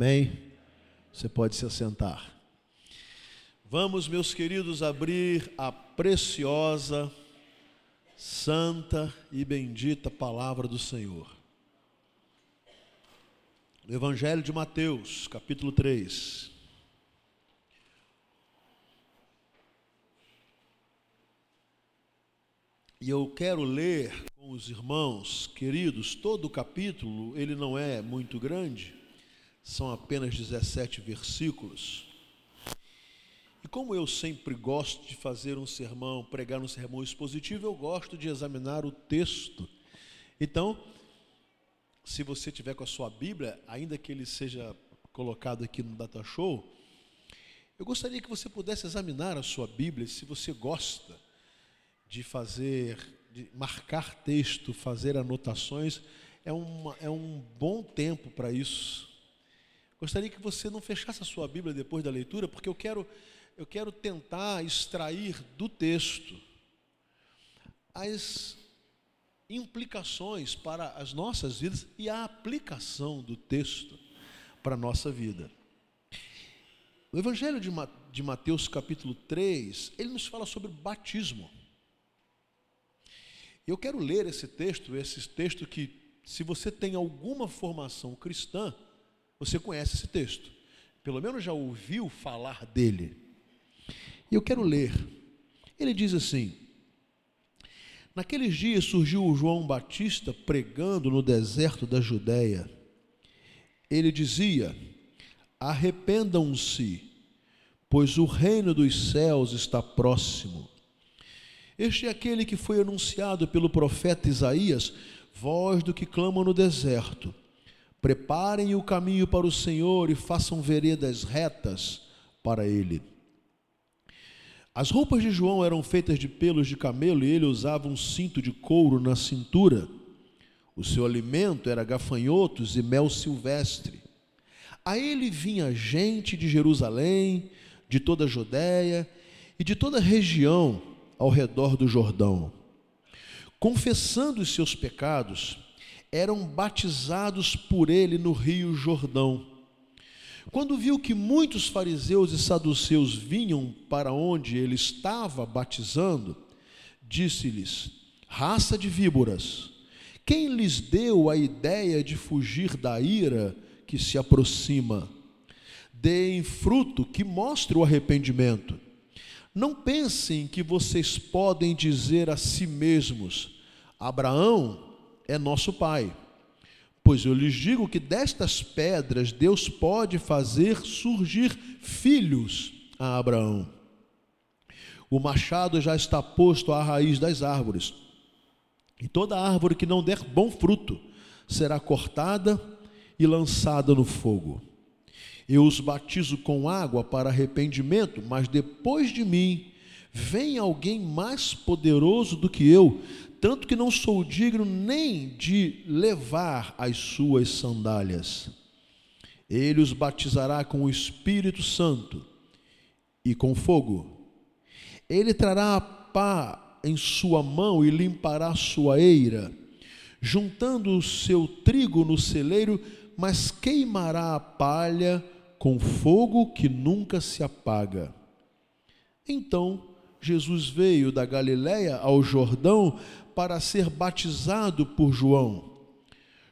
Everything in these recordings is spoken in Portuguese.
Amém? Você pode se assentar. Vamos, meus queridos, abrir a preciosa, santa e bendita palavra do Senhor. No Evangelho de Mateus, capítulo 3. E eu quero ler com os irmãos queridos todo o capítulo, ele não é muito grande, são apenas 17 versículos. E como eu sempre gosto de fazer um sermão, pregar um sermão expositivo, eu gosto de examinar o texto. Então, se você tiver com a sua Bíblia, ainda que ele seja colocado aqui no Data Show, eu gostaria que você pudesse examinar a sua Bíblia, se você gosta de fazer, de marcar texto, fazer anotações, é, uma, é um bom tempo para isso. Gostaria que você não fechasse a sua Bíblia depois da leitura, porque eu quero, eu quero tentar extrair do texto as implicações para as nossas vidas e a aplicação do texto para a nossa vida. O Evangelho de Mateus, capítulo 3, ele nos fala sobre batismo. Eu quero ler esse texto, esse texto que, se você tem alguma formação cristã, você conhece esse texto. Pelo menos já ouviu falar dele. E eu quero ler. Ele diz assim: Naqueles dias surgiu João Batista pregando no deserto da Judéia. Ele dizia: Arrependam-se, pois o reino dos céus está próximo. Este é aquele que foi anunciado pelo profeta Isaías, voz do que clama no deserto. Preparem o caminho para o Senhor e façam veredas retas para ele. As roupas de João eram feitas de pelos de camelo e ele usava um cinto de couro na cintura. O seu alimento era gafanhotos e mel silvestre. A ele vinha gente de Jerusalém, de toda a Judéia e de toda a região ao redor do Jordão. Confessando os seus pecados, eram batizados por ele no rio Jordão. Quando viu que muitos fariseus e saduceus vinham para onde ele estava batizando, disse-lhes: Raça de víboras, quem lhes deu a ideia de fugir da ira que se aproxima? Deem fruto que mostre o arrependimento. Não pensem que vocês podem dizer a si mesmos: Abraão é nosso pai. Pois eu lhes digo que destas pedras Deus pode fazer surgir filhos a Abraão. O machado já está posto à raiz das árvores, e toda árvore que não der bom fruto será cortada e lançada no fogo. Eu os batizo com água para arrependimento, mas depois de mim vem alguém mais poderoso do que eu, tanto que não sou digno nem de levar as suas sandálias. Ele os batizará com o Espírito Santo e com fogo. Ele trará a pá em sua mão e limpará sua eira, juntando o seu trigo no celeiro, mas queimará a palha com fogo que nunca se apaga. Então Jesus veio da Galiléia ao Jordão para ser batizado por João.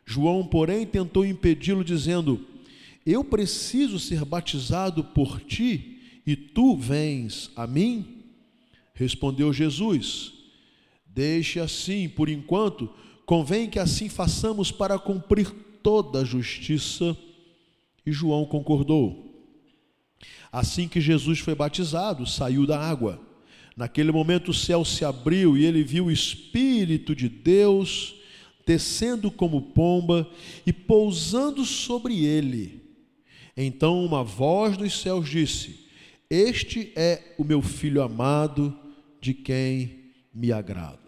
João, porém, tentou impedi-lo, dizendo: Eu preciso ser batizado por ti e tu vens a mim? Respondeu Jesus: Deixe assim, por enquanto, convém que assim façamos para cumprir toda a justiça. E João concordou. Assim que Jesus foi batizado, saiu da água. Naquele momento o céu se abriu e ele viu o Espírito de Deus descendo como pomba e pousando sobre ele. Então uma voz dos céus disse: Este é o meu filho amado, de quem me agrado.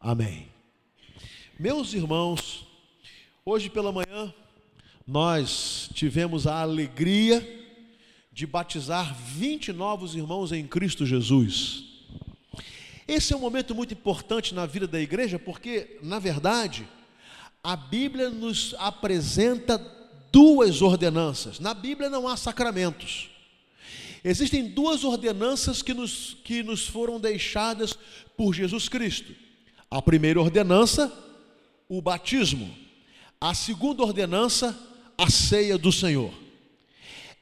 Amém. Meus irmãos, hoje pela manhã nós tivemos a alegria de batizar 20 novos irmãos em Cristo Jesus. Esse é um momento muito importante na vida da igreja, porque, na verdade, a Bíblia nos apresenta duas ordenanças. Na Bíblia não há sacramentos. Existem duas ordenanças que nos, que nos foram deixadas por Jesus Cristo. A primeira ordenança, o batismo. A segunda ordenança, a ceia do Senhor.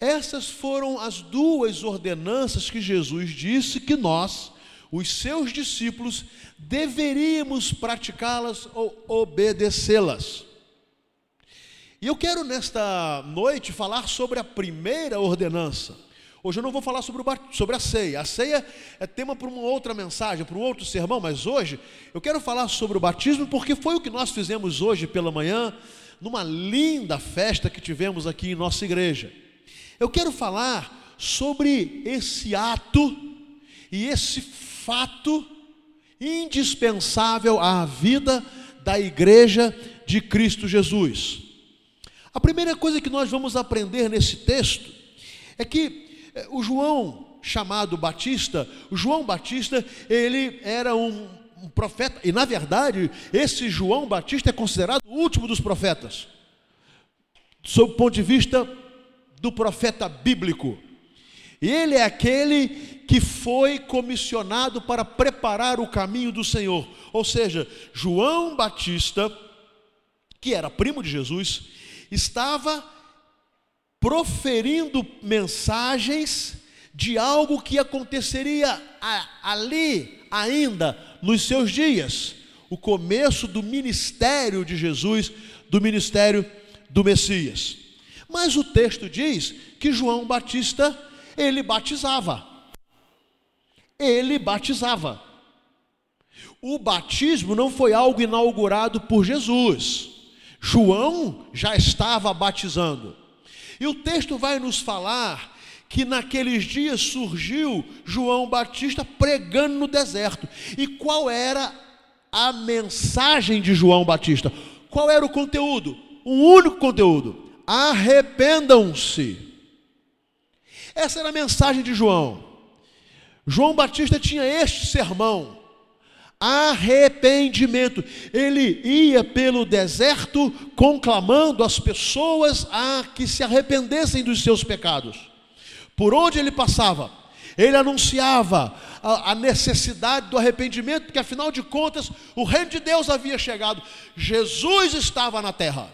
Essas foram as duas ordenanças que Jesus disse que nós, os seus discípulos, deveríamos praticá-las ou obedecê-las. E eu quero nesta noite falar sobre a primeira ordenança. Hoje eu não vou falar sobre, o, sobre a ceia. A ceia é tema para uma outra mensagem, para um outro sermão, mas hoje eu quero falar sobre o batismo porque foi o que nós fizemos hoje pela manhã, numa linda festa que tivemos aqui em nossa igreja. Eu quero falar sobre esse ato e esse fato indispensável à vida da igreja de Cristo Jesus. A primeira coisa que nós vamos aprender nesse texto é que eh, o João, chamado Batista, o João Batista, ele era um, um profeta, e na verdade, esse João Batista é considerado o último dos profetas, sob o ponto de vista do profeta bíblico. Ele é aquele que foi comissionado para preparar o caminho do Senhor. Ou seja, João Batista, que era primo de Jesus, estava proferindo mensagens de algo que aconteceria ali ainda nos seus dias, o começo do ministério de Jesus, do ministério do Messias. Mas o texto diz que João Batista, ele batizava. Ele batizava. O batismo não foi algo inaugurado por Jesus. João já estava batizando. E o texto vai nos falar que naqueles dias surgiu João Batista pregando no deserto. E qual era a mensagem de João Batista? Qual era o conteúdo? Um único conteúdo: arrependam-se. Essa era a mensagem de João. João Batista tinha este sermão arrependimento. Ele ia pelo deserto conclamando as pessoas a que se arrependessem dos seus pecados. Por onde ele passava, ele anunciava a, a, necessidade do arrependimento, porque afinal de contas o reino de Deus havia chegado, Jesus estava na terra.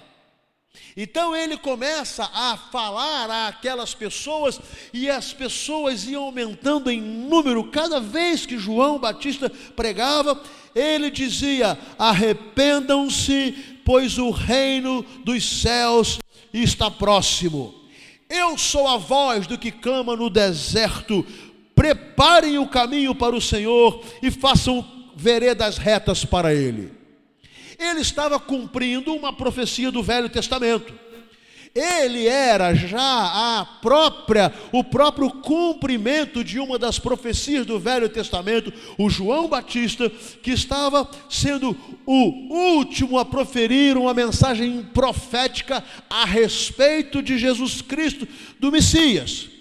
Então ele começa a falar àquelas pessoas e as pessoas iam aumentando em número cada vez que João Batista pregava, ele dizia: "Arrependam-se, pois o reino dos céus está próximo". Eu sou a voz do que clama no deserto. Preparem o caminho para o Senhor e façam veredas retas para ele ele estava cumprindo uma profecia do Velho Testamento. Ele era já a própria, o próprio cumprimento de uma das profecias do Velho Testamento, o João Batista, que estava sendo o último a proferir uma mensagem profética a respeito de Jesus Cristo, do Messias.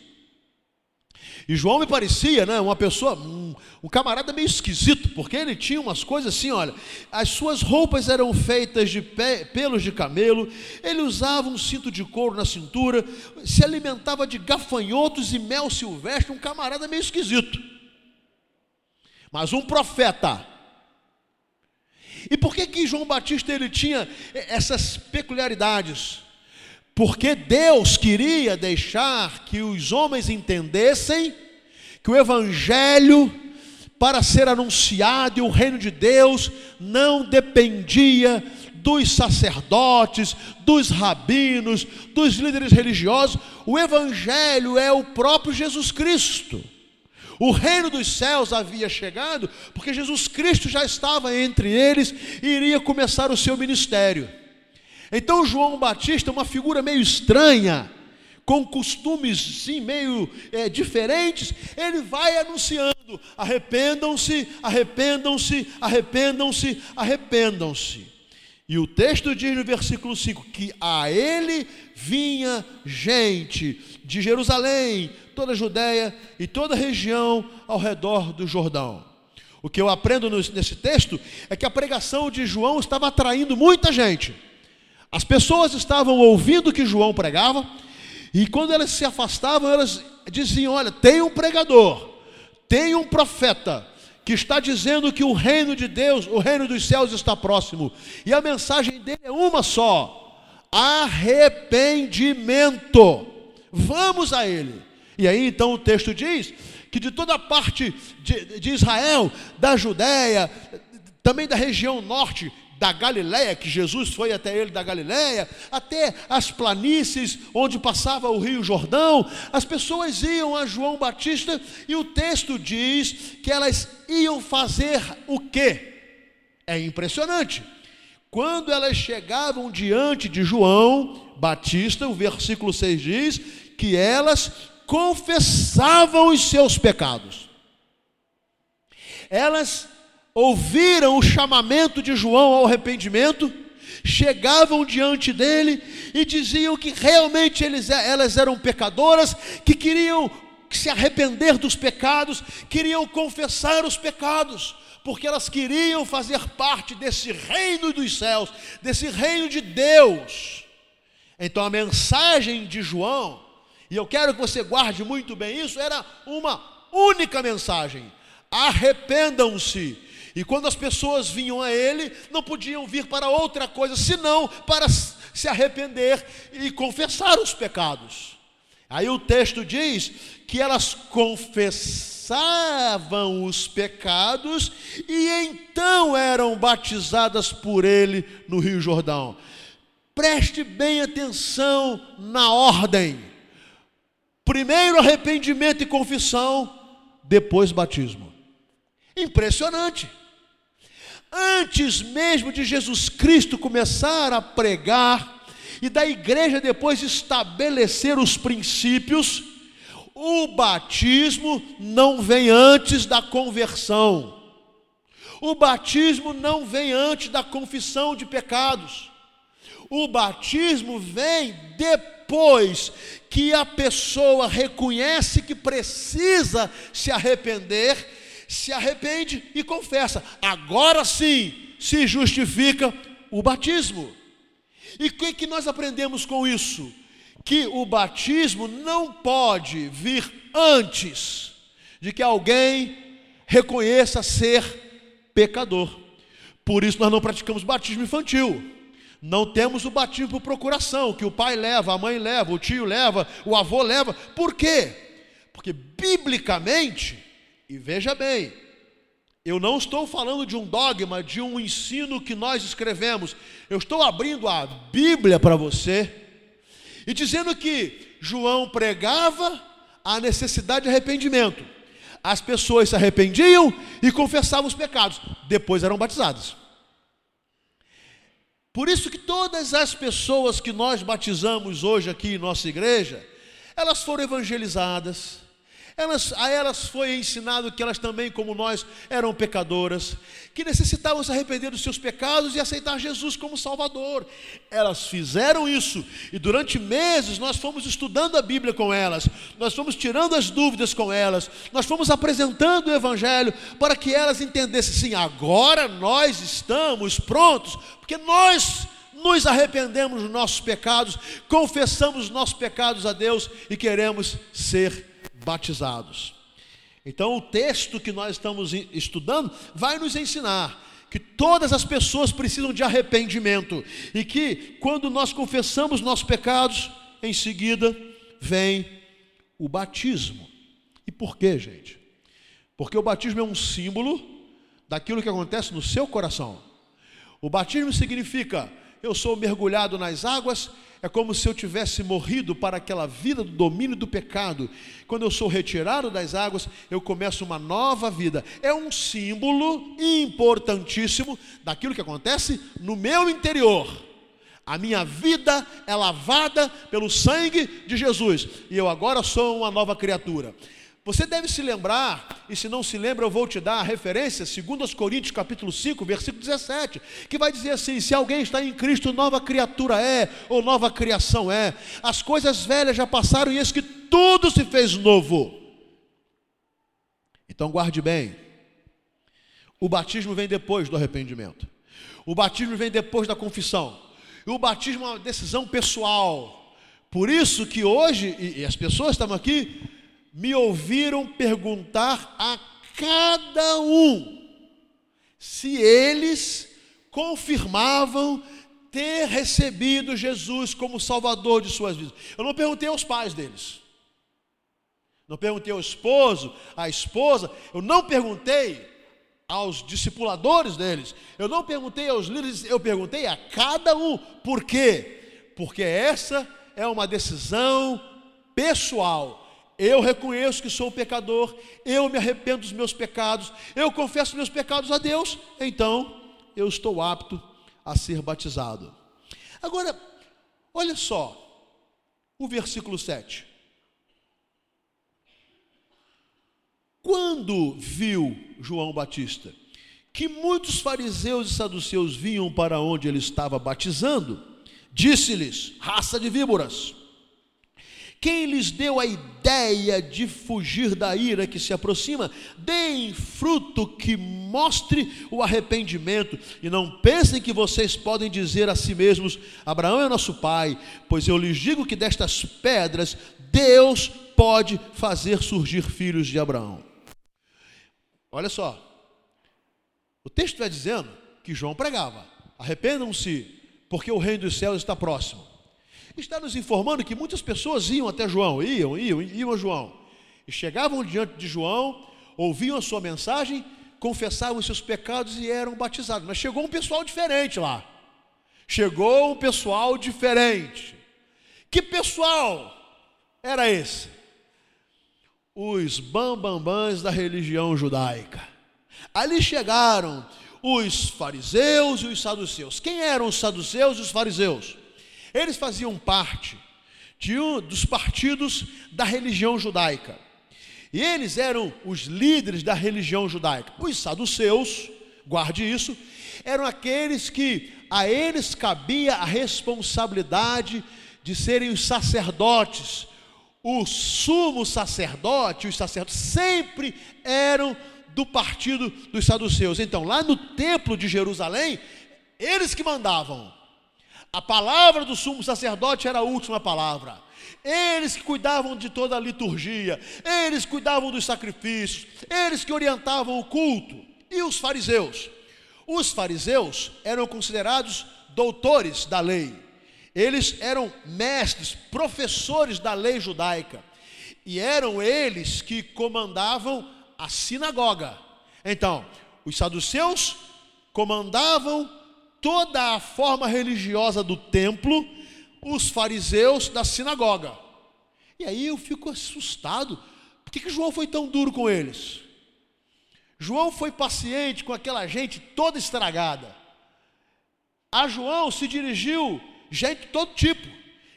E João me parecia, né, uma pessoa, um, um, camarada meio esquisito, porque ele tinha umas coisas assim, olha, as suas roupas eram feitas de pé, pelos de camelo, ele usava um cinto de couro na cintura, se alimentava de gafanhotos e mel silvestre, um camarada meio esquisito. Mas um profeta. E por que que João Batista ele tinha essas peculiaridades? Porque Deus queria deixar que os homens entendessem que o Evangelho, para ser anunciado e o reino de Deus, não dependia dos sacerdotes, dos rabinos, dos líderes religiosos, o Evangelho é o próprio Jesus Cristo. O reino dos céus havia chegado, porque Jesus Cristo já estava entre eles e iria começar o seu ministério. Então João Batista, uma figura meio estranha, com costumes sim meio é, diferentes, ele vai anunciando: arrependam-se, arrependam-se, arrependam-se, arrependam-se. E o texto diz no versículo 5 que a ele vinha gente de Jerusalém, toda a Judéia e toda a região ao redor do Jordão. O que eu aprendo nesse texto é que a pregação de João estava atraindo muita gente As pessoas estavam ouvindo o que João pregava, e quando elas se afastavam, elas diziam: Olha, tem um pregador, tem um profeta, que está dizendo que o reino de Deus, o reino dos céus está próximo, e a mensagem dele é uma só: arrependimento. Vamos a ele. E aí então o texto diz que de toda parte de, de Israel, da Judéia, também da região norte, da Galiléia, que Jesus foi até ele da Galiléia, até as planícies onde passava o Rio Jordão, as pessoas iam a João Batista e o texto diz que elas iam fazer o quê? É impressionante. Quando elas chegavam diante de João Batista, o versículo 6 diz que elas confessavam os seus pecados. Elas ouviram o chamamento de João ao arrependimento, chegavam diante dele e diziam que realmente eles, elas eram pecadoras, que queriam se arrepender dos pecados, queriam confessar os pecados, porque elas queriam fazer parte desse reino dos céus, desse reino de Deus. Então a mensagem de João, e eu quero que você guarde muito bem isso, era uma única mensagem: arrependam-se e quando as pessoas vinham a ele, não podiam vir para outra coisa senão para se arrepender e confessar os pecados. Aí o texto diz que elas confessavam os pecados e então eram batizadas por ele no Rio Jordão. Preste bem atenção na ordem. Primeiro arrependimento e confissão, depois batismo. Impressionante antes mesmo de Jesus Cristo começar a pregar e da igreja depois estabelecer os princípios, o batismo não vem antes da conversão. O batismo não vem antes da confissão de pecados. O batismo vem depois que a pessoa reconhece que precisa se arrepender se arrepende e confessa. Agora sim se justifica o batismo. E o que, que nós aprendemos com isso? Que o batismo não pode vir antes de que alguém reconheça ser pecador. Por isso nós não praticamos batismo infantil. Não temos o batismo por procuração, que o pai leva, a mãe leva, o tio leva, o avô leva. Por quê? Porque biblicamente e veja bem, eu não estou falando de um dogma, de um ensino que nós escrevemos. Eu estou abrindo a Bíblia para você e dizendo que João pregava a necessidade de arrependimento. As pessoas se arrependiam e confessavam os pecados, depois eram batizadas. Por isso que todas as pessoas que nós batizamos hoje aqui em nossa igreja, elas foram evangelizadas, elas, a elas foi ensinado que elas também, como nós, eram pecadoras, que necessitavam se arrepender dos seus pecados e aceitar Jesus como Salvador. Elas fizeram isso e durante meses nós fomos estudando a Bíblia com elas, nós fomos tirando as dúvidas com elas, nós fomos apresentando o Evangelho para que elas entendessem, sim, agora nós estamos prontos, porque nós nos arrependemos dos nossos pecados, confessamos os nossos pecados a Deus e queremos ser batizados. Então, o texto que nós estamos estudando vai nos ensinar que todas as pessoas precisam de arrependimento e que quando nós confessamos nossos pecados, em seguida vem o batismo. E por quê, gente? Porque o batismo é um símbolo daquilo que acontece no seu coração. O batismo significa eu sou mergulhado nas águas é como se eu tivesse morrido para aquela vida do domínio do pecado. Quando eu sou retirado das águas, eu começo uma nova vida. É um símbolo importantíssimo daquilo que acontece no meu interior. A minha vida é lavada pelo sangue de Jesus e eu agora sou uma nova criatura. Você deve se lembrar, e se não se lembra, eu vou te dar a referência, 2 Coríntios capítulo 5, versículo 17, que vai dizer assim: se alguém está em Cristo, nova criatura é, ou nova criação é. As coisas velhas já passaram e eis que tudo se fez novo. Então guarde bem. O batismo vem depois do arrependimento. O batismo vem depois da confissão. E o batismo é uma decisão pessoal. Por isso que hoje, e as pessoas estavam aqui, me ouviram perguntar a cada um se eles confirmavam ter recebido Jesus como Salvador de suas vidas. Eu não perguntei aos pais deles. Não perguntei ao esposo, à esposa, eu não perguntei aos discipuladores deles, eu não perguntei aos líderes, eu perguntei a cada um. Por quê? Porque essa é uma decisão pessoal. Eu reconheço que sou pecador, eu me arrependo dos meus pecados, eu confesso meus pecados a Deus, então eu estou apto a ser batizado. Agora, olha só, o versículo 7. Quando viu João Batista que muitos fariseus e saduceus vinham para onde ele estava batizando, disse-lhes: raça de víboras, quem lhes deu a ideia de fugir da ira que se aproxima, deem fruto que mostre o arrependimento, e não pensem que vocês podem dizer a si mesmos: Abraão é nosso pai, pois eu lhes digo que destas pedras Deus pode fazer surgir filhos de Abraão. Olha só, o texto vai dizendo que João pregava: arrependam-se, porque o reino dos céus está próximo está nos informando que muitas pessoas iam até João, iam, iam, iam a João, e chegavam diante de João, ouviam a sua mensagem, confessavam os seus pecados e eram batizados. Mas chegou um pessoal diferente lá. Chegou um pessoal diferente. Que pessoal era esse? Os bambambãs da religião judaica. Ali chegaram os fariseus e os saduceus. Quem eram os saduceus e os fariseus? Eles faziam parte de um dos partidos da religião judaica. E eles eram os líderes da religião judaica. Os saduceus, guarde isso, eram aqueles que a eles cabia a responsabilidade de serem os sacerdotes. O sumo sacerdote, os sacerdotes sempre eram do partido dos saduceus. Então, lá no templo de Jerusalém, eles que mandavam. A palavra do sumo sacerdote era a última palavra. Eles que cuidavam de toda a liturgia, eles cuidavam dos sacrifícios, eles que orientavam o culto. E os fariseus? Os fariseus eram considerados doutores da lei. Eles eram mestres, professores da lei judaica. E eram eles que comandavam a sinagoga. Então, os saduceus comandavam toda a forma religiosa do templo, os fariseus da sinagoga. E aí eu fico assustado. Por que, que João foi tão duro com eles? João foi paciente com aquela gente toda estragada. A João se dirigiu gente de todo tipo,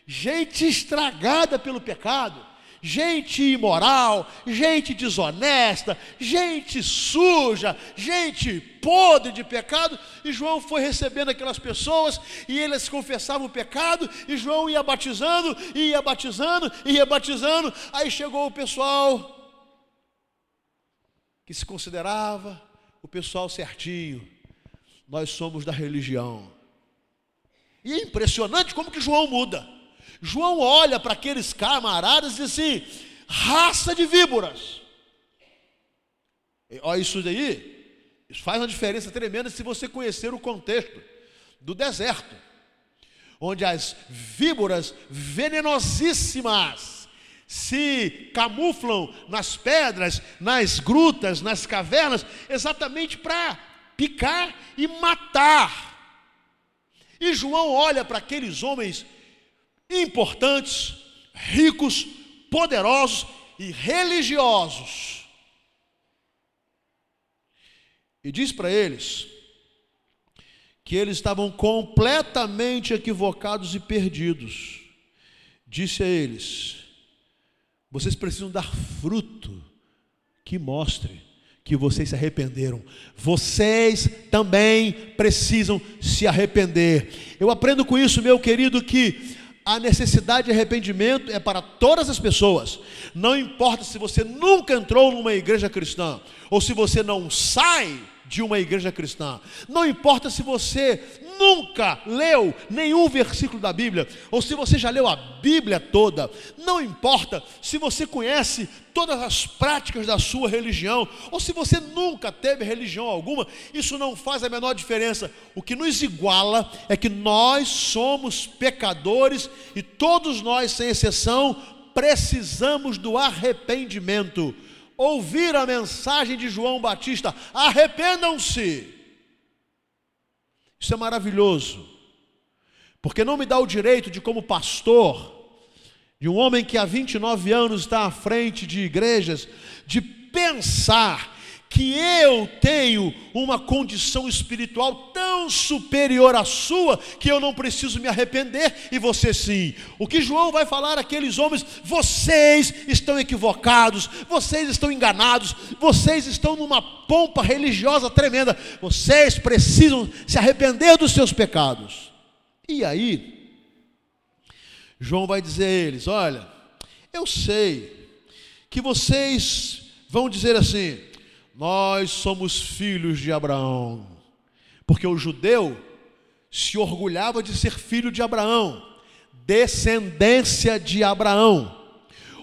gente estragada pelo pecado gente imoral, gente desonesta, gente suja, gente podre de pecado, e João foi recebendo aquelas pessoas, e eles confessavam o pecado, e João ia batizando, ia batizando, ia batizando, aí chegou o pessoal que se considerava o pessoal certinho, nós somos da religião. E é impressionante como que João muda. João olha para aqueles camaradas e diz assim: raça de víboras. E, olha isso daí, isso faz uma diferença tremenda se você conhecer o contexto do deserto, onde as víboras venenosíssimas se camuflam nas pedras, nas grutas, nas cavernas, exatamente para picar e matar. E João olha para aqueles homens importantes, ricos, poderosos e religiosos. E diz para eles que eles estavam completamente equivocados e perdidos. Disse a eles: vocês precisam dar fruto que mostre que vocês se arrependeram. Vocês também precisam se arrepender. Eu aprendo com isso, meu querido, que a necessidade de arrependimento é para todas as pessoas. Não importa se você nunca entrou numa igreja cristã ou se você não sai de uma igreja cristã. Não importa se você nunca leu nenhum versículo da Bíblia, ou se você já leu a Bíblia toda, não importa se você conhece todas as práticas da sua religião, ou se você nunca teve religião alguma, isso não faz a menor diferença. O que nos iguala é que nós somos pecadores e todos nós, sem exceção, precisamos do arrependimento. Ouvir a mensagem de João Batista: arrependam-se. Isso é maravilhoso, porque não me dá o direito de, como pastor, de um homem que há 29 anos está à frente de igrejas, de pensar que eu tenho uma condição espiritual tão superior à sua que eu não preciso me arrepender e você sim. O que João vai falar àqueles homens, vocês estão equivocados, vocês estão enganados, vocês estão numa pompa religiosa tremenda. Vocês precisam se arrepender dos seus pecados. E aí, João vai dizer a eles: Olha, eu sei que vocês vão dizer assim: nós somos filhos de Abraão. Porque o judeu se orgulhava de ser filho de Abraão, descendência de Abraão.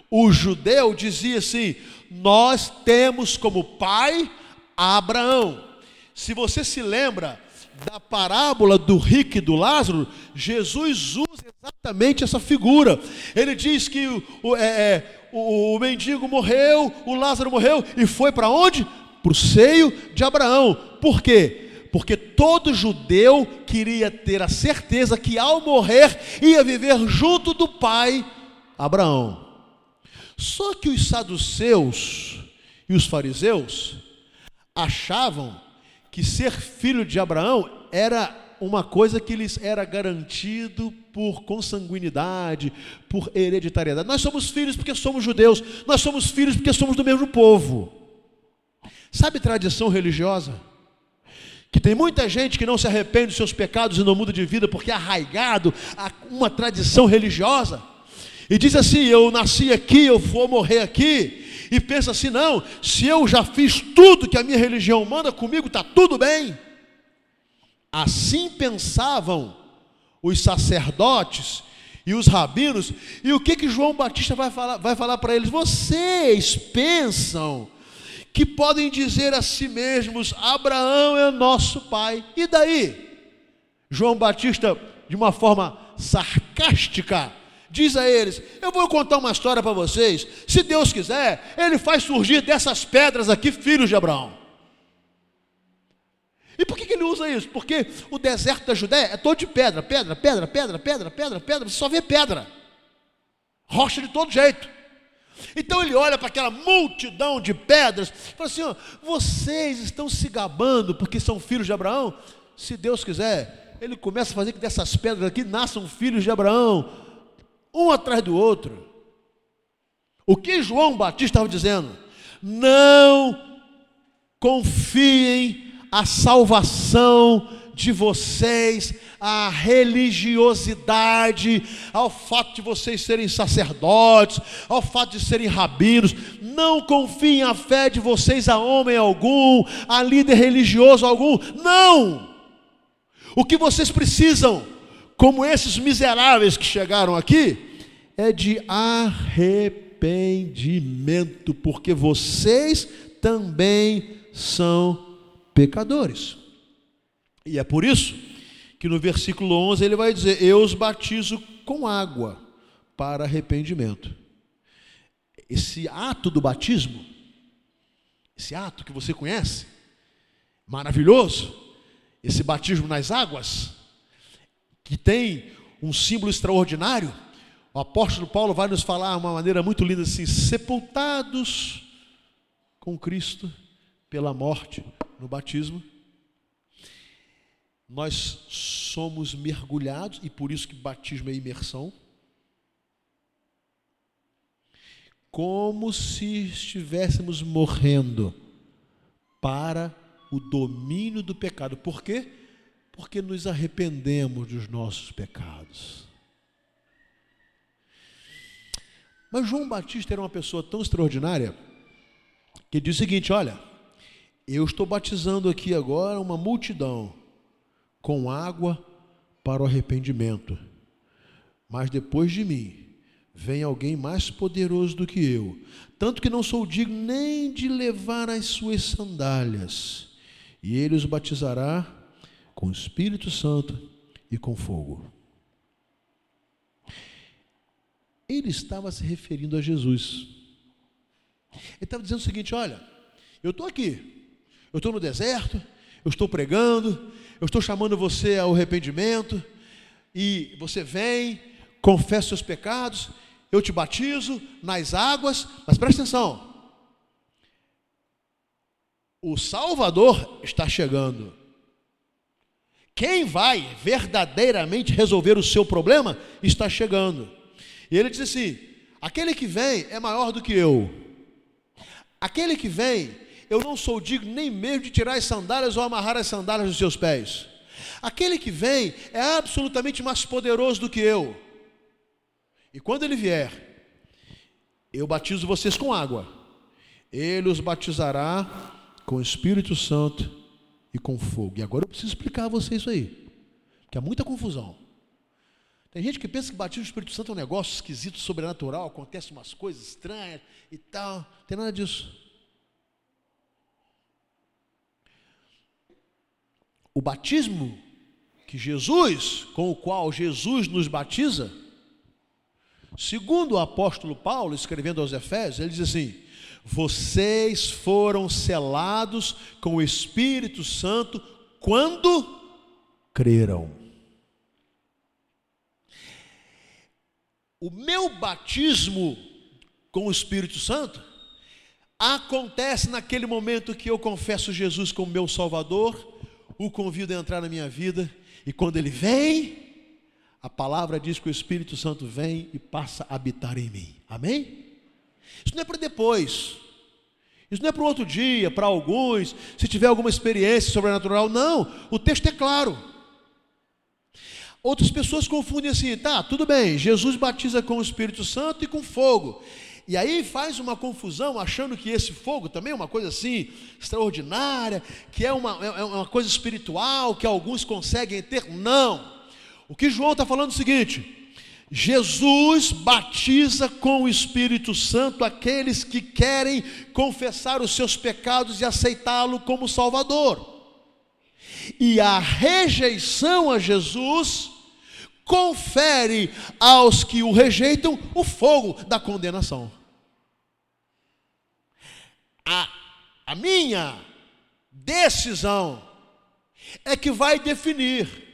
O judeu dizia assim: Nós temos como pai Abraão. Se você se lembra da parábola do rico e do Lázaro, Jesus usa exatamente essa figura. Ele diz que o, o, é, é o, o mendigo morreu, o Lázaro morreu e foi para onde? Para o seio de Abraão. Por quê? Porque todo judeu queria ter a certeza que ao morrer ia viver junto do pai Abraão. Só que os saduceus e os fariseus achavam que ser filho de Abraão era uma coisa que lhes era garantido por consanguinidade, por hereditariedade. Nós somos filhos porque somos judeus, nós somos filhos porque somos do mesmo povo. Sabe tradição religiosa? Que tem muita gente que não se arrepende dos seus pecados e não muda de vida porque é arraigado a uma tradição religiosa. E diz assim: Eu nasci aqui, eu vou morrer aqui. E pensa assim: não, se eu já fiz tudo que a minha religião manda comigo, está tudo bem. Assim pensavam os sacerdotes e os rabinos. E o que, que João Batista vai falar, vai falar para eles? Vocês pensam que podem dizer a si mesmos: Abraão é nosso pai. E daí? João Batista, de uma forma sarcástica, diz a eles: Eu vou contar uma história para vocês. Se Deus quiser, Ele faz surgir dessas pedras aqui filhos de Abraão. E por que, ele usa isso? Porque o deserto da Judéia é todo de pedra, pedra, pedra, pedra, pedra, pedra, pedra, você só vê pedra, rocha de todo jeito. Então ele olha para aquela multidão de pedras e fala assim: ó, vocês estão se gabando porque são filhos de Abraão? Se Deus quiser, ele começa a fazer que dessas pedras aqui nasçam filhos de Abraão, um atrás do outro. O que João Batista estava dizendo? Não confiem a salvação de vocês à religiosidade, ao fato de vocês serem sacerdotes, ao fato de serem rabinos. Não confiem a fé de vocês a homem algum, a líder religioso algum. Não! O que vocês precisam, como esses miseráveis que chegaram aqui, é de arrependimento, porque vocês também são pecadores. E é por isso que no versículo 11 ele vai dizer: Eu os batizo com água para arrependimento. Esse ato do batismo, esse ato que você conhece, maravilhoso, esse batismo nas águas, que tem um símbolo extraordinário, o apóstolo Paulo vai nos falar de uma maneira muito linda assim: sepultados com Cristo pela morte no batismo, nós somos mergulhados, e por isso que batismo é imersão, como se estivéssemos morrendo para o domínio do pecado. Por quê? Porque nos arrependemos dos nossos pecados. Mas João Batista era uma pessoa tão extraordinária que diz o seguinte: olha, Eu estou batizando aqui agora uma multidão com água para o arrependimento. Mas depois de mim vem alguém mais poderoso do que eu, tanto que não sou digno nem de levar as suas sandálias. E ele os batizará com o Espírito Santo e com fogo. Ele estava se referindo a Jesus. Ele estava dizendo o seguinte: olha, eu estou aqui, eu estou no deserto, eu estou pregando, eu estou chamando você ao arrependimento, e você vem, confessa seus pecados, eu te batizo nas águas, mas presta atenção, o Salvador está chegando. Quem vai verdadeiramente resolver o seu problema está chegando. E ele diz assim: aquele que vem é maior do que eu. Aquele que vem, eu não sou digno nem mesmo de tirar as sandálias ou amarrar as sandálias dos seus pés. Aquele que vem é absolutamente mais poderoso do que eu. E quando ele vier, eu batizo vocês com água. Ele os batizará com o Espírito Santo e com fogo. E agora eu preciso explicar a vocês isso aí, porque há muita confusão. Tem gente que pensa que batismo do Espírito Santo é um negócio esquisito, sobrenatural, acontece umas coisas estranhas e tal. Não tem nada disso. O batismo que Jesus, com o qual Jesus nos batiza, segundo o apóstolo Paulo, escrevendo aos Efésios, ele diz assim: Vocês foram selados com o Espírito Santo quando creram. o meu batismo com o Espírito Santo acontece naquele momento que eu confesso Jesus como meu Salvador, o convido a entrar na minha vida, e quando ele vem, a palavra diz que o Espírito Santo vem e passa a habitar em mim. Amém? Isso não é para depois. Isso não é para outro dia, para alguns, se tiver alguma experiência sobrenatural. Não, o texto é claro. Outras pessoas confundem assim, tá, tudo bem, Jesus batiza com o Espírito Santo e com fogo. E aí faz uma confusão, achando que esse fogo também é uma coisa assim extraordinária, que é uma, é, é uma coisa espiritual, que alguns conseguem ter. Não. O que João está falando é o seguinte: Jesus batiza com o Espírito Santo aqueles que querem confessar os seus pecados e aceitá-lo como Salvador. E a rejeição a Jesus confere aos que o rejeitam o fogo da condenação. A, a minha decisão é que vai definir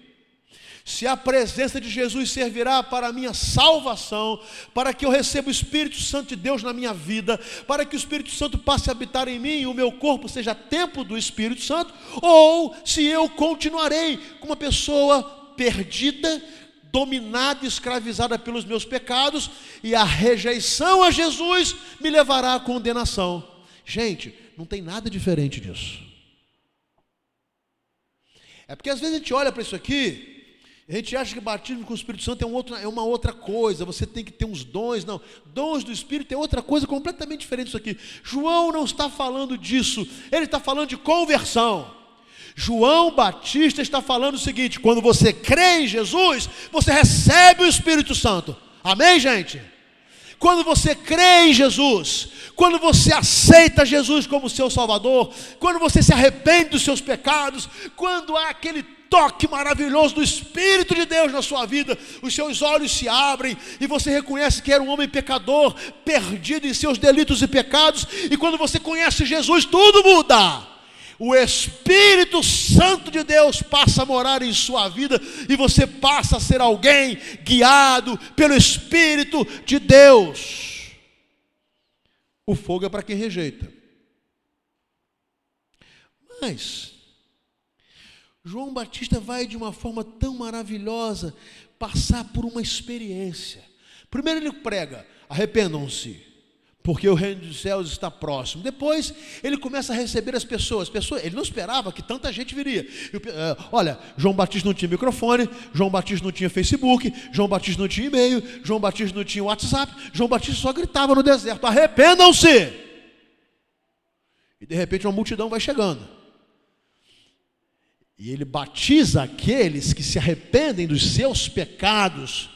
se a presença de Jesus servirá para a minha salvação, para que eu receba o Espírito Santo de Deus na minha vida, para que o Espírito Santo passe a habitar em mim e o meu corpo seja templo do Espírito Santo, ou se eu continuarei como uma pessoa perdida, dominada e escravizada pelos meus pecados, e a rejeição a Jesus me levará à condenação. Gente, não tem nada diferente disso. É porque às vezes a gente olha para isso aqui, a gente acha que batismo com o Espírito Santo é, um outro, é uma outra coisa, você tem que ter uns dons. Não, dons do Espírito é outra coisa completamente diferente disso aqui. João não está falando disso, ele está falando de conversão. João Batista está falando o seguinte: quando você crê em Jesus, você recebe o Espírito Santo. Amém, gente? Quando você crê em Jesus, quando você aceita Jesus como seu Salvador, quando você se arrepende dos seus pecados, quando há aquele toque maravilhoso do Espírito de Deus na sua vida, os seus olhos se abrem e você reconhece que era um homem pecador, perdido em seus delitos e pecados, e quando você conhece Jesus, tudo muda. O Espírito Santo de Deus passa a morar em sua vida e você passa a ser alguém guiado pelo Espírito de Deus. O fogo é para quem rejeita. Mas João Batista vai de uma forma tão maravilhosa passar por uma experiência. Primeiro ele prega: arrependam-se, porque o reino dos céus está próximo. Depois ele começa a receber as pessoas. pessoas ele não esperava que tanta gente viria. Eu, uh, olha, João Batista não tinha microfone, João Batista não tinha Facebook, João Batista não tinha e-mail, João Batista não tinha WhatsApp, João Batista só gritava no deserto: arrependam-se. E de repente uma multidão vai chegando. E ele batiza aqueles que se arrependem dos seus pecados.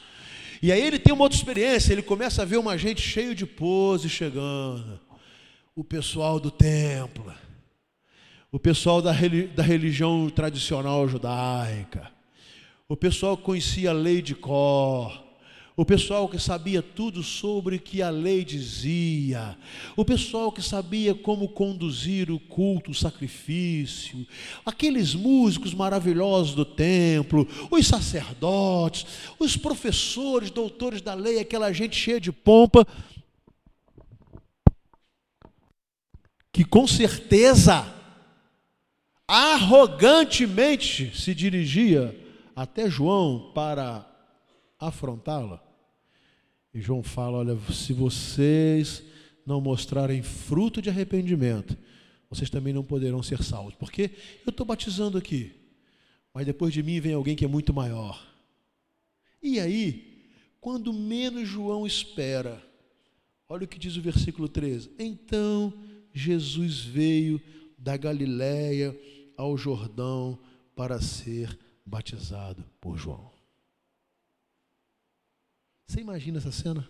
E aí ele tem uma outra experiência, ele começa a ver uma gente cheio de pose chegando. O pessoal do templo, o pessoal da, da religião tradicional judaica, o pessoal conhecia a lei de cor, o pessoal que sabia tudo sobre o que a lei dizia, o pessoal que sabia como conduzir o culto, o sacrifício, aqueles músicos maravilhosos do templo, os sacerdotes, os professores, doutores da lei, aquela gente cheia de pompa, que com certeza, arrogantemente se dirigia até João para afrontá-la. E João fala: Olha, se vocês não mostrarem fruto de arrependimento, vocês também não poderão ser salvos. Porque eu estou batizando aqui, mas depois de mim vem alguém que é muito maior. E aí, quando menos João espera, olha o que diz o versículo 13: Então Jesus veio da Galiléia ao Jordão para ser batizado por João. Você imagina essa cena?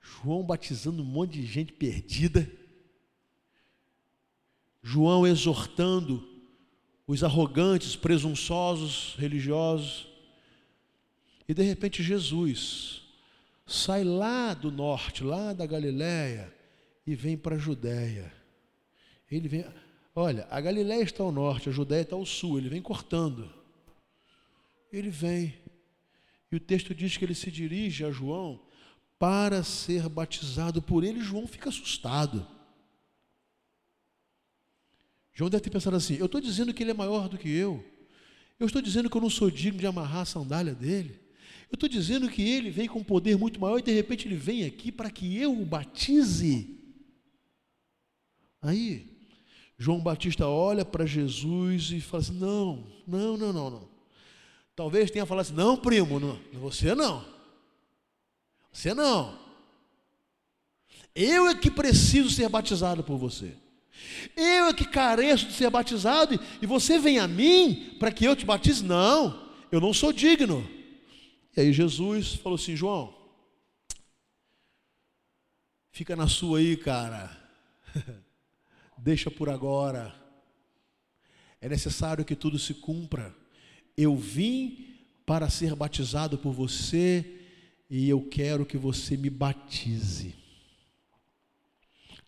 João batizando um monte de gente perdida. João exortando os arrogantes, presunçosos, religiosos. E de repente Jesus sai lá do norte, lá da Galiléia, e vem para a Judéia. Ele vem, olha, a Galiléia está ao norte, a Judéia está ao sul, ele vem cortando. Ele vem o texto diz que ele se dirige a João para ser batizado por ele. João fica assustado. João deve ter pensado assim: eu estou dizendo que ele é maior do que eu. Eu estou dizendo que eu não sou digno de amarrar a sandália dele. Eu estou dizendo que ele vem com um poder muito maior e de repente ele vem aqui para que eu o batize. Aí, João Batista olha para Jesus e fala assim: não, não, não, não, não. Talvez tenha falado assim: não, primo, não, você não. Você não. Eu é que preciso ser batizado por você. Eu é que careço de ser batizado e você vem a mim para que eu te batize? Não, eu não sou digno. E aí Jesus falou assim: João, fica na sua aí, cara. Deixa por agora. É necessário que tudo se cumpra. Eu vim para ser batizado por você e eu quero que você me batize.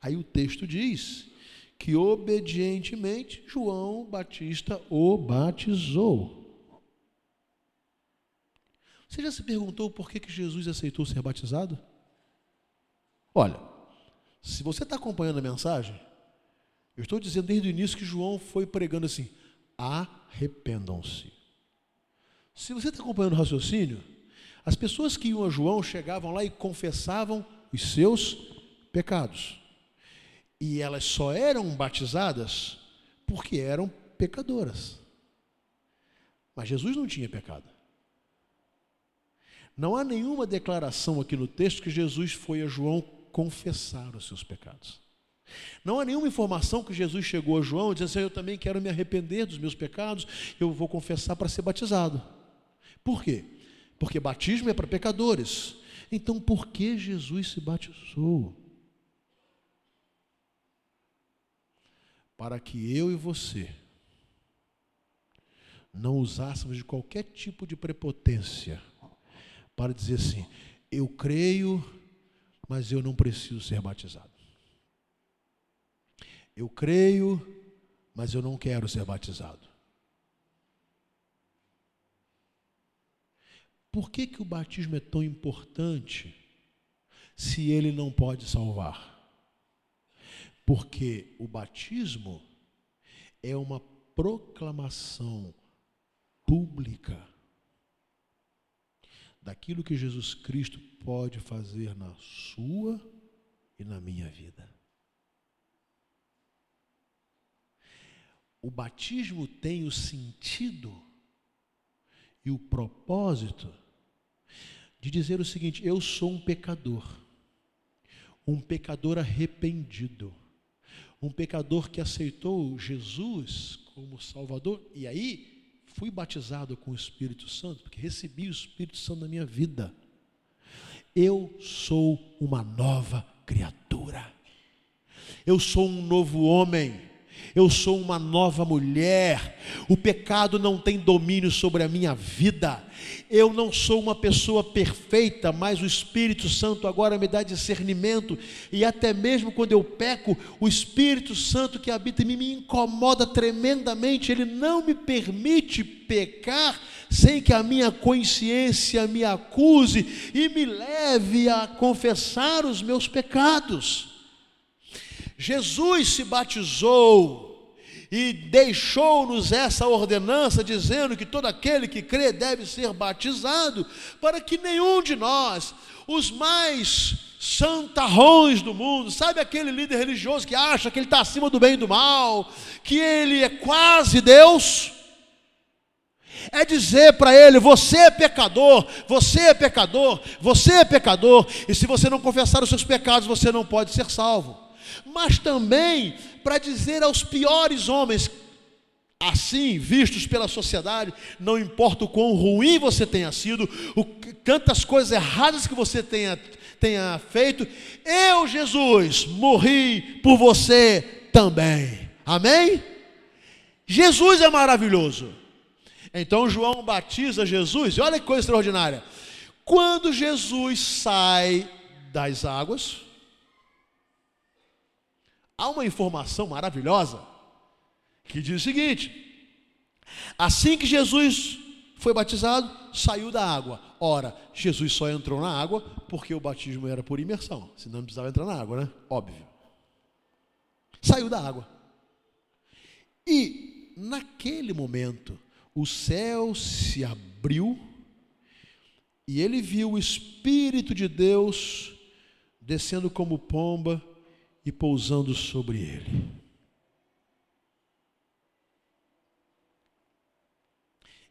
Aí o texto diz que obedientemente João Batista o batizou. Você já se perguntou por que, que Jesus aceitou ser batizado? Olha, se você está acompanhando a mensagem, eu estou dizendo desde o início que João foi pregando assim: arrependam-se. Se você está acompanhando o raciocínio, as pessoas que iam a João chegavam lá e confessavam os seus pecados. E elas só eram batizadas porque eram pecadoras. Mas Jesus não tinha pecado. Não há nenhuma declaração aqui no texto que Jesus foi a João confessar os seus pecados. Não há nenhuma informação que Jesus chegou a João dizendo assim: Eu também quero me arrepender dos meus pecados, eu vou confessar para ser batizado. Por quê? Porque batismo é para pecadores. Então, por que Jesus se batizou? Para que eu e você não usássemos de qualquer tipo de prepotência para dizer assim: eu creio, mas eu não preciso ser batizado. Eu creio, mas eu não quero ser batizado. Por que, que o batismo é tão importante se ele não pode salvar? Porque o batismo é uma proclamação pública daquilo que Jesus Cristo pode fazer na sua e na minha vida. O batismo tem o sentido e o propósito de dizer o seguinte: eu sou um pecador. um pecador arrependido, um pecador que aceitou Jesus como Salvador, e aí fui batizado com o Espírito Santo, porque recebi o Espírito Santo na minha vida. Eu sou uma nova criatura. Eu sou um novo homem eu sou uma nova mulher, o pecado não tem domínio sobre a minha vida, eu não sou uma pessoa perfeita, mas o Espírito Santo agora me dá discernimento, e até mesmo quando eu peco, o Espírito Santo que habita em mim me incomoda tremendamente, ele não me permite pecar sem que a minha consciência me acuse e me leve a confessar os meus pecados. Jesus se batizou e deixou-nos essa ordenança, dizendo que todo aquele que crê deve ser batizado, para que nenhum de nós, os mais santarrões do mundo, sabe aquele líder religioso que acha que ele está acima do bem e do mal, que ele é quase Deus? É dizer para ele: você é pecador, você é pecador, você é pecador, e se você não confessar os seus pecados, você não pode ser salvo mas também para dizer aos piores homens, assim vistos pela sociedade, não importa o quão ruim você tenha sido, o, tantas coisas erradas que você tenha, tenha feito, eu, Jesus, morri por você também. Amém? Jesus é maravilhoso. Então João batiza Jesus, e olha que coisa extraordinária. Quando Jesus sai das águas, Há uma informação maravilhosa que diz o seguinte: assim que Jesus foi batizado, saiu da água. Ora, Jesus só entrou na água porque o batismo era por imersão, senão não precisava entrar na água, né? Óbvio. Saiu da água. E naquele momento, o céu se abriu e ele viu o Espírito de Deus descendo como pomba e pousando sobre ele.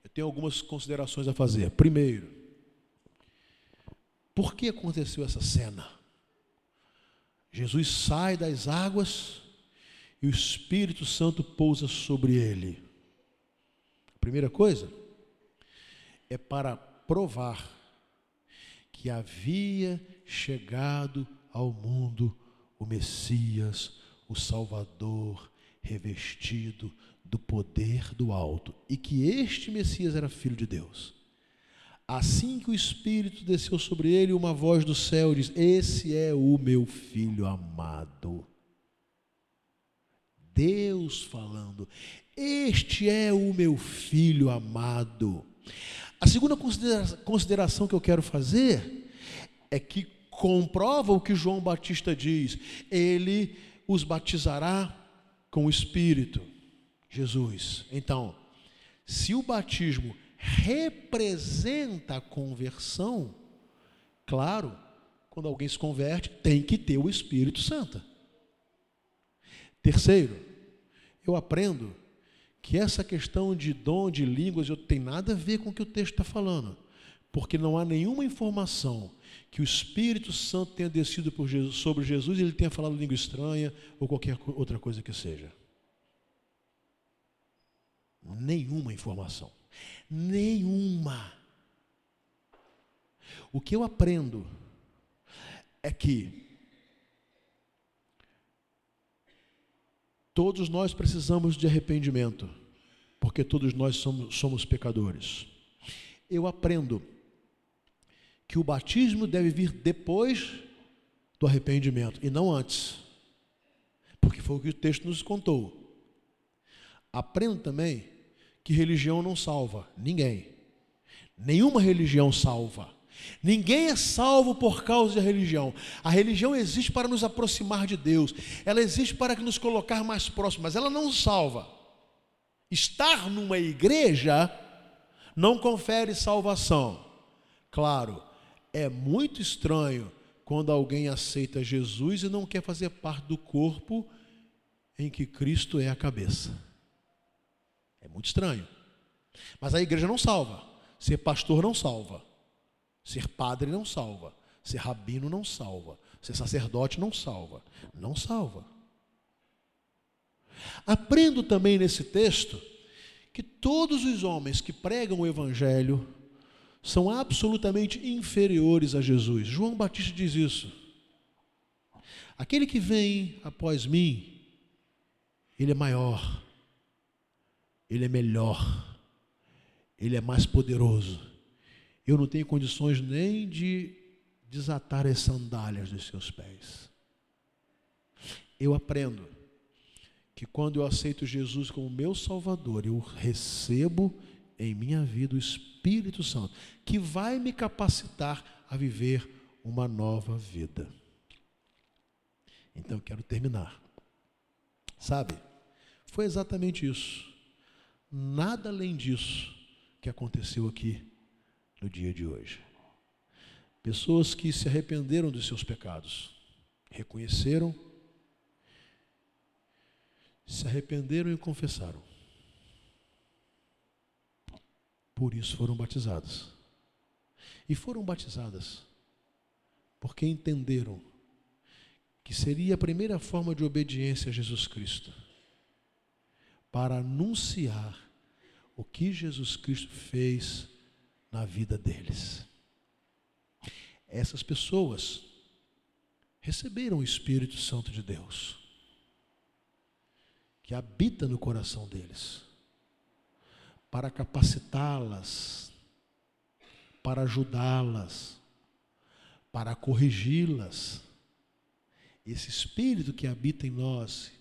Eu tenho algumas considerações a fazer. Primeiro, por que aconteceu essa cena? Jesus sai das águas e o Espírito Santo pousa sobre ele. A primeira coisa é para provar que havia chegado ao mundo o Messias, o Salvador, revestido do poder do alto, e que este Messias era filho de Deus. Assim que o Espírito desceu sobre ele, uma voz do céu diz: Esse é o meu filho amado. Deus falando: Este é o meu filho amado. A segunda consideração que eu quero fazer é que comprova o que João Batista diz: ele os batizará com o Espírito, Jesus. Então, se o batismo representa a conversão, claro, quando alguém se converte, tem que ter o Espírito Santo. Terceiro, eu aprendo que essa questão de dom de línguas não tem nada a ver com o que o texto está falando, porque não há nenhuma informação que o Espírito Santo tenha descido Jesus, sobre Jesus e ele tenha falado língua estranha ou qualquer outra coisa que seja. Nenhuma informação. Nenhuma. O que eu aprendo é que todos nós precisamos de arrependimento, porque todos nós somos, somos pecadores. Eu aprendo que o batismo deve vir depois do arrependimento e não antes. Porque foi o que o texto nos contou. Aprenda também que religião não salva ninguém. Nenhuma religião salva. Ninguém é salvo por causa da religião. A religião existe para nos aproximar de Deus. Ela existe para nos colocar mais próximos, mas ela não salva. Estar numa igreja não confere salvação. Claro, é muito estranho quando alguém aceita Jesus e não quer fazer parte do corpo em que Cristo é a cabeça. É muito estranho. Mas a igreja não salva. Ser pastor não salva. Ser padre não salva. Ser rabino não salva. Ser sacerdote não salva. Não salva. Aprendo também nesse texto que todos os homens que pregam o Evangelho são absolutamente inferiores a Jesus. João Batista diz isso. Aquele que vem após mim, ele é maior, ele é melhor, ele é mais poderoso. Eu não tenho condições nem de desatar as sandálias dos seus pés. Eu aprendo que quando eu aceito Jesus como meu Salvador, eu recebo em minha vida o Espírito Santo, que vai me capacitar a viver uma nova vida. Então eu quero terminar. Sabe? Foi exatamente isso. Nada além disso que aconteceu aqui no dia de hoje. Pessoas que se arrependeram dos seus pecados, reconheceram se arrependeram e confessaram. Por isso foram batizadas. E foram batizadas porque entenderam que seria a primeira forma de obediência a Jesus Cristo para anunciar o que Jesus Cristo fez na vida deles. Essas pessoas receberam o Espírito Santo de Deus que habita no coração deles, para capacitá-las, para ajudá-las, para corrigi-las. Esse espírito que habita em nós,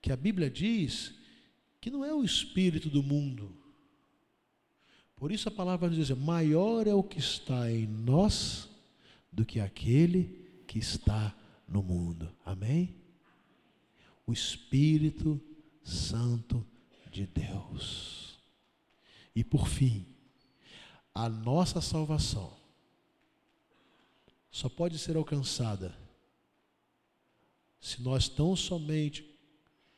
que a Bíblia diz que não é o espírito do mundo. Por isso a palavra diz: maior é o que está em nós do que aquele que está no mundo. Amém? O espírito Santo de Deus. E por fim, a nossa salvação só pode ser alcançada se nós tão somente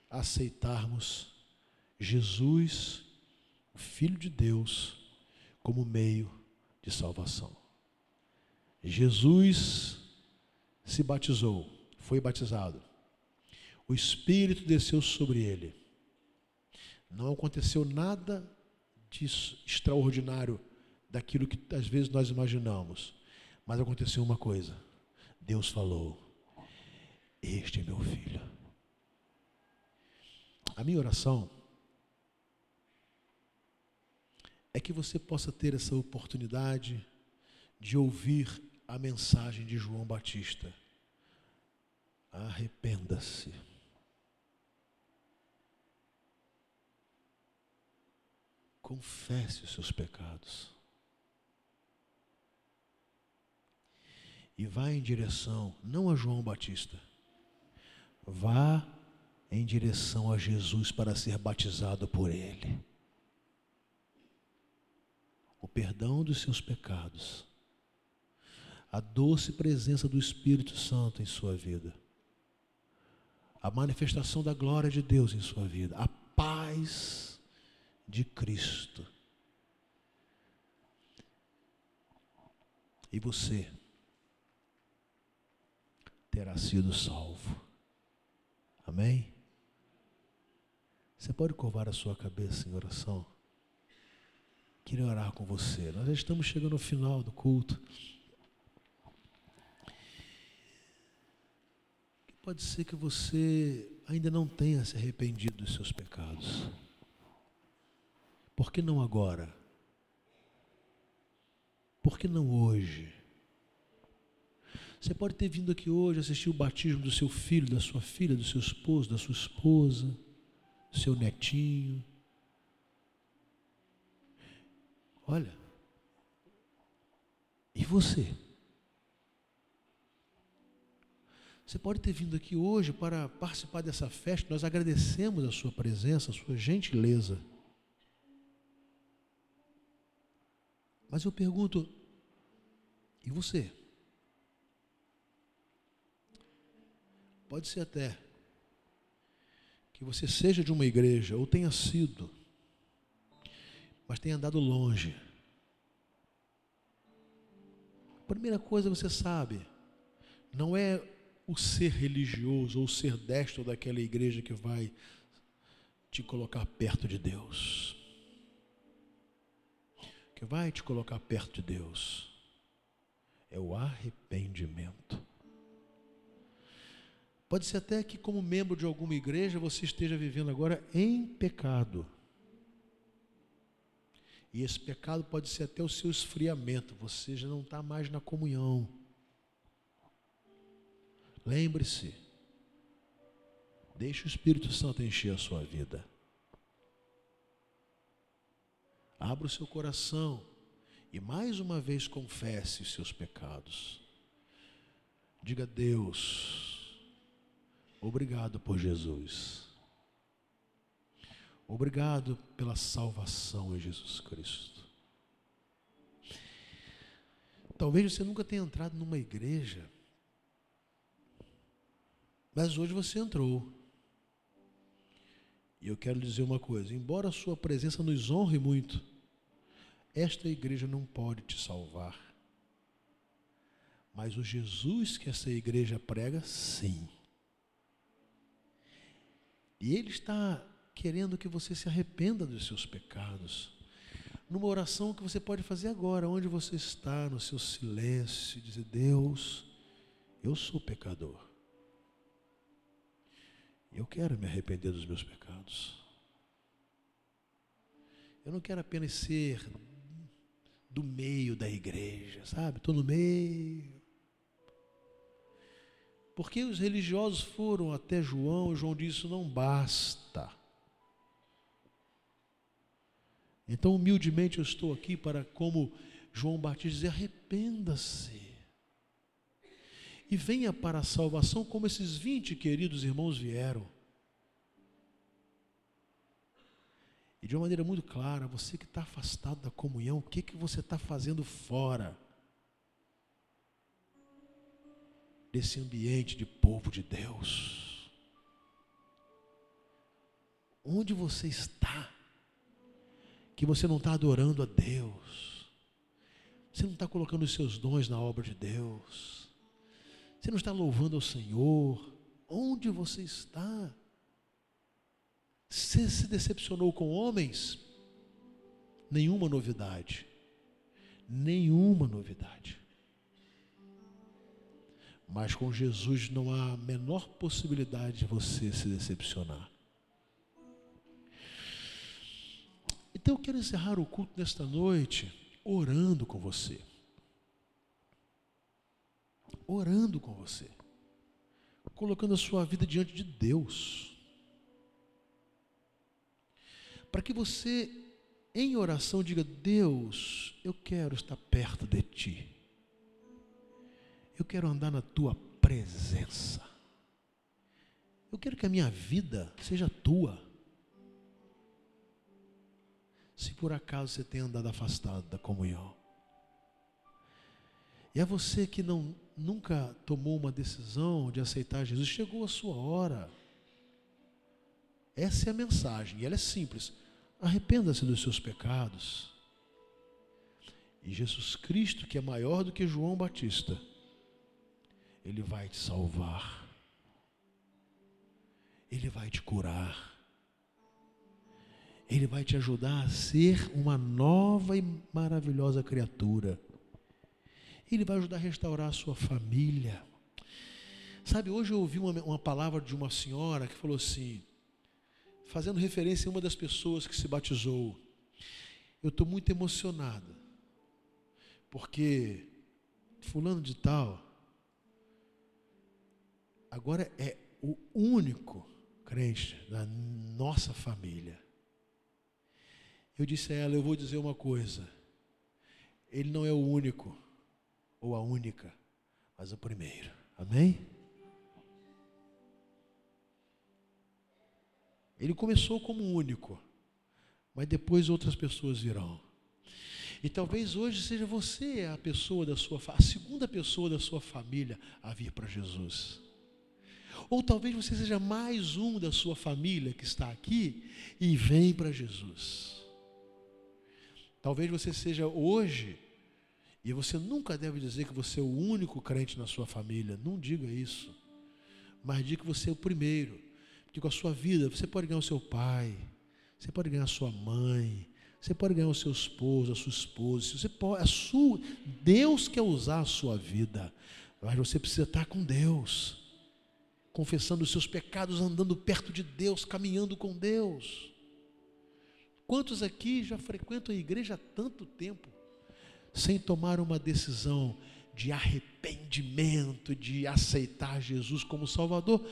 aceitarmos Jesus, o Filho de Deus, como meio de salvação. Jesus se batizou, foi batizado o Espírito desceu sobre ele. Não aconteceu nada extraordinário daquilo que às vezes nós imaginamos. Mas aconteceu uma coisa. Deus falou: Este é meu filho. A minha oração é que você possa ter essa oportunidade de ouvir a mensagem de João Batista. Arrependa-se. Confesse os seus pecados. E vá em direção, não a João Batista, vá em direção a Jesus para ser batizado por Ele. O perdão dos seus pecados, a doce presença do Espírito Santo em sua vida, a manifestação da glória de Deus em sua vida, a paz de Cristo. E você terá sido salvo. Amém? Você pode curvar a sua cabeça em oração? Queria orar com você. Nós já estamos chegando ao final do culto. Pode ser que você ainda não tenha se arrependido dos seus pecados. Por que não agora? Por que não hoje? Você pode ter vindo aqui hoje assistir o batismo do seu filho, da sua filha, do seu esposo, da sua esposa, do seu netinho. Olha, e você? Você pode ter vindo aqui hoje para participar dessa festa, nós agradecemos a sua presença, a sua gentileza. Mas eu pergunto, e você? Pode ser até que você seja de uma igreja, ou tenha sido, mas tenha andado longe. A primeira coisa você sabe, não é o ser religioso ou ser destro daquela igreja que vai te colocar perto de Deus. Que vai te colocar perto de Deus é o arrependimento. Pode ser até que, como membro de alguma igreja, você esteja vivendo agora em pecado. E esse pecado pode ser até o seu esfriamento, você já não está mais na comunhão. Lembre-se, deixe o Espírito Santo encher a sua vida. Abra o seu coração e mais uma vez confesse os seus pecados. Diga Deus, obrigado por Jesus. Obrigado pela salvação em Jesus Cristo. Talvez você nunca tenha entrado numa igreja mas hoje você entrou. E eu quero dizer uma coisa: embora a sua presença nos honre muito, esta igreja não pode te salvar. Mas o Jesus que essa igreja prega, sim. E Ele está querendo que você se arrependa dos seus pecados. Numa oração que você pode fazer agora, onde você está, no seu silêncio, dizer: Deus, eu sou pecador. Eu quero me arrepender dos meus pecados. Eu não quero apenas ser do meio da igreja, sabe? Estou no meio. Porque os religiosos foram até João, João disse: não basta. Então, humildemente, eu estou aqui para, como João Batista, dizer: arrependa-se. E venha para a salvação como esses 20 queridos irmãos vieram. E de uma maneira muito clara, você que está afastado da comunhão, o que, que você está fazendo fora desse ambiente de povo de Deus? Onde você está? Que você não está adorando a Deus. Você não está colocando os seus dons na obra de Deus. Você não está louvando ao Senhor. Onde você está? Você se decepcionou com homens? Nenhuma novidade. Nenhuma novidade. Mas com Jesus não há a menor possibilidade de você se decepcionar. Então eu quero encerrar o culto nesta noite orando com você. Orando com você. Colocando a sua vida diante de Deus para que você, em oração, diga: Deus, eu quero estar perto de Ti, eu quero andar na Tua presença, eu quero que a minha vida seja Tua. Se por acaso você tem andado afastado da comunhão, e é você que não nunca tomou uma decisão de aceitar Jesus, chegou a sua hora. Essa é a mensagem, e ela é simples. Arrependa-se dos seus pecados. E Jesus Cristo, que é maior do que João Batista, Ele vai te salvar. Ele vai te curar. Ele vai te ajudar a ser uma nova e maravilhosa criatura. Ele vai ajudar a restaurar a sua família. Sabe, hoje eu ouvi uma, uma palavra de uma senhora que falou assim: fazendo referência a uma das pessoas que se batizou. Eu estou muito emocionada, porque Fulano de Tal agora é o único crente da nossa família. Eu disse a ela: Eu vou dizer uma coisa. Ele não é o único ou a única, mas o primeiro. Amém? Ele começou como único, mas depois outras pessoas virão. E talvez hoje seja você a pessoa da sua a segunda pessoa da sua família a vir para Jesus. Ou talvez você seja mais um da sua família que está aqui e vem para Jesus. Talvez você seja hoje, e você nunca deve dizer que você é o único crente na sua família. Não diga isso. mas diga que você é o primeiro. Porque com a sua vida você pode ganhar o seu pai, você pode ganhar a sua mãe, você pode ganhar o seu esposo, a sua esposa. Você pode, a sua, Deus quer usar a sua vida, mas você precisa estar com Deus, confessando os seus pecados, andando perto de Deus, caminhando com Deus. Quantos aqui já frequentam a igreja há tanto tempo, sem tomar uma decisão de arrependimento, de aceitar Jesus como Salvador?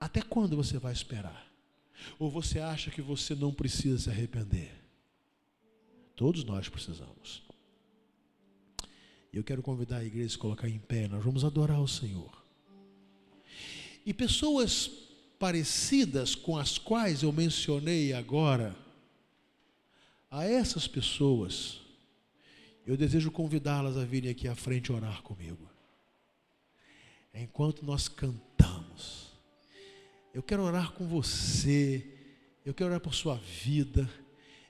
Até quando você vai esperar? Ou você acha que você não precisa se arrepender? Todos nós precisamos. E eu quero convidar a igreja a se colocar em pé, nós vamos adorar o Senhor. E pessoas parecidas com as quais eu mencionei agora, a essas pessoas, eu desejo convidá-las a virem aqui à frente orar comigo. Enquanto nós cantamos, eu quero orar com você, eu quero orar por sua vida.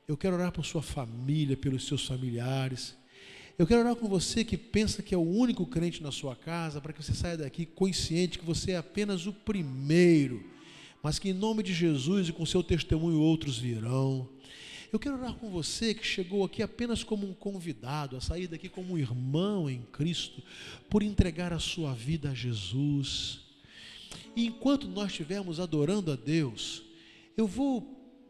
Eu quero orar por sua família, pelos seus familiares. Eu quero orar com você que pensa que é o único crente na sua casa, para que você saia daqui consciente que você é apenas o primeiro, mas que em nome de Jesus e com seu testemunho outros virão. Eu quero orar com você que chegou aqui apenas como um convidado, a sair daqui como um irmão em Cristo, por entregar a sua vida a Jesus. E enquanto nós estivermos adorando a Deus, eu vou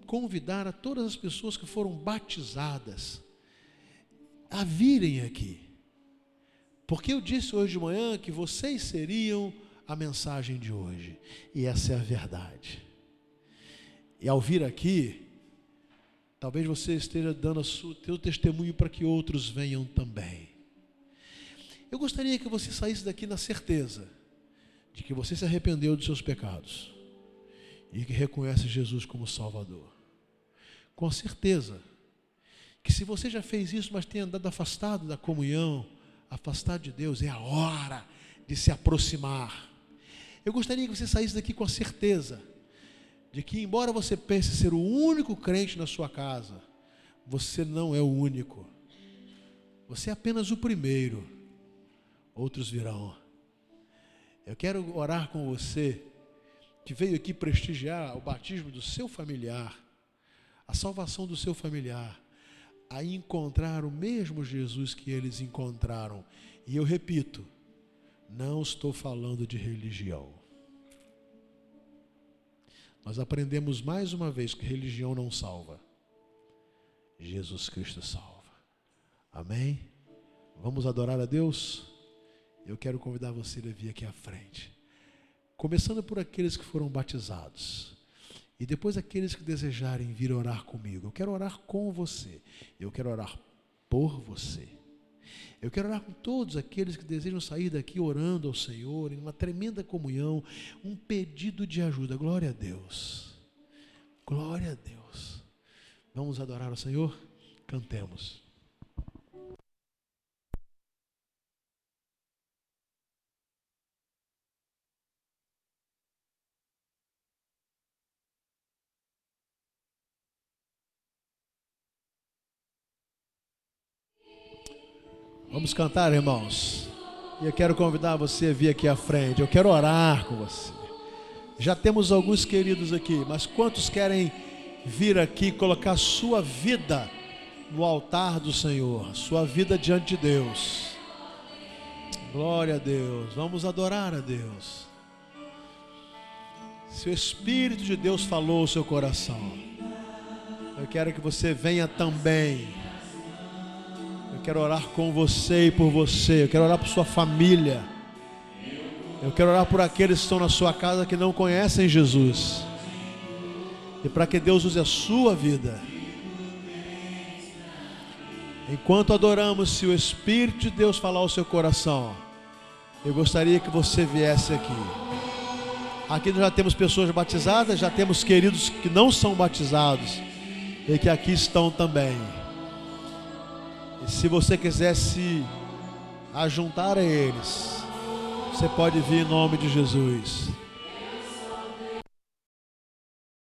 convidar a todas as pessoas que foram batizadas a virem aqui. Porque eu disse hoje de manhã que vocês seriam a mensagem de hoje. E essa é a verdade. E ao vir aqui, talvez você esteja dando o seu testemunho para que outros venham também. Eu gostaria que você saísse daqui na certeza de que você se arrependeu dos seus pecados e que reconhece Jesus como Salvador com certeza que se você já fez isso, mas tem andado afastado da comunhão, afastado de Deus, é a hora de se aproximar. Eu gostaria que você saísse daqui com a certeza de que, embora você pense ser o único crente na sua casa, você não é o único. Você é apenas o primeiro. Outros virão. Eu quero orar com você que veio aqui prestigiar o batismo do seu familiar a salvação do seu familiar, a encontrar o mesmo Jesus que eles encontraram. E eu repito, não estou falando de religião. Nós aprendemos mais uma vez que religião não salva. Jesus Cristo salva. Amém? Vamos adorar a Deus? Eu quero convidar você a vir aqui à frente. Começando por aqueles que foram batizados. E depois aqueles que desejarem vir orar comigo, eu quero orar com você. Eu quero orar por você. Eu quero orar com todos aqueles que desejam sair daqui orando ao Senhor, em uma tremenda comunhão, um pedido de ajuda. Glória a Deus. Glória a Deus. Vamos adorar ao Senhor? Cantemos. Vamos cantar, irmãos. E eu quero convidar você a vir aqui à frente. Eu quero orar com você. Já temos alguns queridos aqui, mas quantos querem vir aqui colocar sua vida no altar do Senhor, sua vida diante de Deus? Glória a Deus. Vamos adorar a Deus. Se o Espírito de Deus falou o seu coração, eu quero que você venha também quero orar com você e por você. Eu quero orar por sua família. Eu quero orar por aqueles que estão na sua casa que não conhecem Jesus. E para que Deus use a sua vida. Enquanto adoramos, se o Espírito de Deus falar ao seu coração, eu gostaria que você viesse aqui. Aqui nós já temos pessoas batizadas, já temos queridos que não são batizados e que aqui estão também. Se você quiser se ajuntar a eles, você pode vir em nome de Jesus.